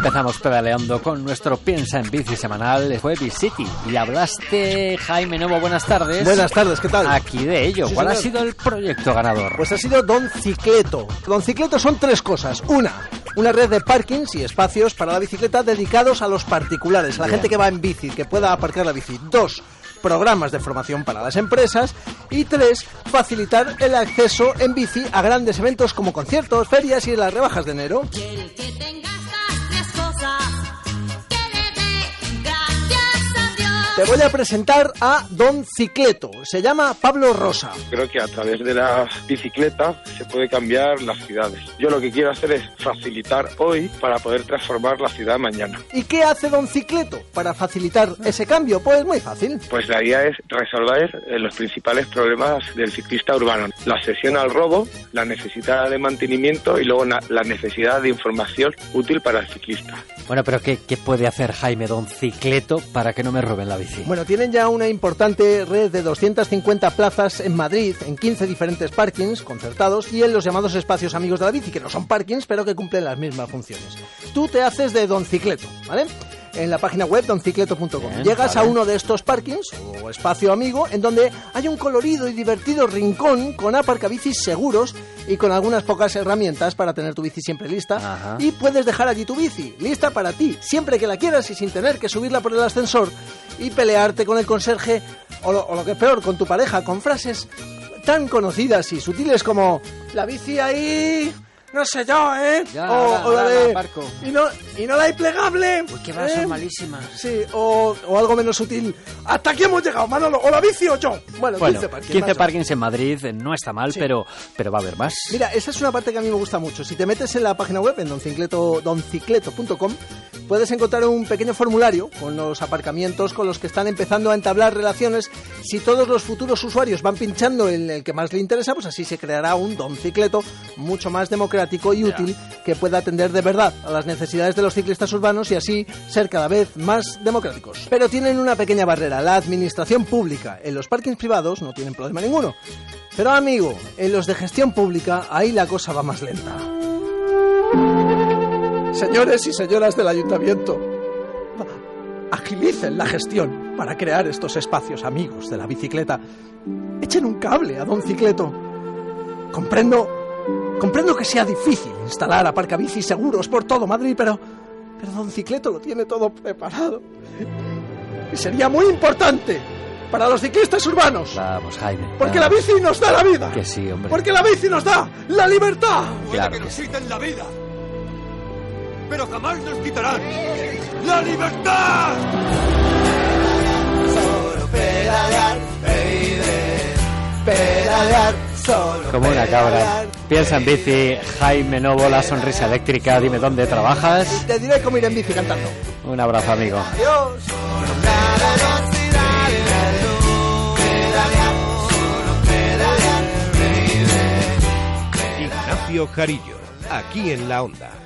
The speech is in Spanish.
Empezamos pedaleando con nuestro Piensa en Bici semanal. Fue City y hablaste, Jaime Novo, buenas tardes. Buenas tardes, ¿qué tal? Aquí de ello. Sí, ¿Cuál ha sido el proyecto ganador? Pues ha sido Don Cicleto. Don Cicleto son tres cosas. Una, una red de parkings y espacios para la bicicleta dedicados a los particulares, a la Bien. gente que va en bici, que pueda aparcar la bici. Dos, programas de formación para las empresas. Y tres, facilitar el acceso en bici a grandes eventos como conciertos, ferias y las rebajas de enero. Te voy a presentar a Don Cicleto. Se llama Pablo Rosa. Creo que a través de la bicicleta se puede cambiar las ciudades. Yo lo que quiero hacer es facilitar hoy para poder transformar la ciudad mañana. ¿Y qué hace Don Cicleto para facilitar ese cambio? Pues muy fácil. Pues la idea es resolver eh, los principales problemas del ciclista urbano. La obsesión al robo, la necesidad de mantenimiento y luego la necesidad de información útil para el ciclista. Bueno, pero ¿qué, qué puede hacer Jaime Don Cicleto para que no me roben la bici? Bueno, tienen ya una importante red de 250 plazas en Madrid, en 15 diferentes parkings concertados y en los llamados espacios amigos de la bici, que no son parkings, pero que cumplen las mismas funciones. Tú te haces de Don Cicleto, ¿vale? En la página web doncicleto.com. Llegas vale. a uno de estos parkings o espacio amigo en donde hay un colorido y divertido rincón con aparcabicis seguros y con algunas pocas herramientas para tener tu bici siempre lista Ajá. y puedes dejar allí tu bici, lista para ti, siempre que la quieras y sin tener que subirla por el ascensor y pelearte con el conserje o lo, o lo que es peor, con tu pareja, con frases tan conocidas y sutiles como la bici ahí, no sé yo, ¿eh? Ya, o, o la ahora de... Y no, y no la hay plegable. Uy, qué va, son ¿eh? malísimas. Sí, o, o algo menos sutil. Hasta aquí hemos llegado, Manolo, o la bici o yo. Bueno, Bueno, 15 parkings. 15 más o menos. parkings en Madrid eh, no está mal, Sí. pero, pero va a haber más. Mira, esa es una parte que a mí me gusta mucho. Si te metes en la página web, en doncicleto, doncicleto.com, puedes encontrar un pequeño formulario con los aparcamientos con los que están empezando a entablar relaciones. Si todos los futuros usuarios van pinchando en el que más le interesa, pues así se creará un doncicleto mucho más democrático y útil que pueda atender de verdad a las necesidades de los ciclistas urbanos y así ser cada vez más democráticos. Pero tienen una pequeña barrera, la administración pública. En los parkings privados no tienen problema ninguno. Pero amigo, en los de gestión pública, ahí la cosa va más lenta. Señores y señoras del ayuntamiento, agilicen la gestión para crear estos espacios amigos de la bicicleta. Echen un cable a Don Cicleto. Comprendo, comprendo que sea difícil instalar aparcabicis seguros por todo Madrid, pero, pero Don Cicleto lo tiene todo preparado. Y sería muy importante para los ciclistas urbanos. Vamos, Jaime. Porque la bici nos da la vida. Que sí, hombre. Porque la bici nos da la libertad. Claro que que nos sí. quiten la vida, pero jamás nos quitarán la libertad. Pedalear solo. Como una cabra. Piensa en bici, Jaime Novo, la sonrisa eléctrica. Dime dónde trabajas. Te diré cómo ir en bici cantando. Un abrazo, amigo. Adiós. Ignacio Jarillo, aquí en la Onda.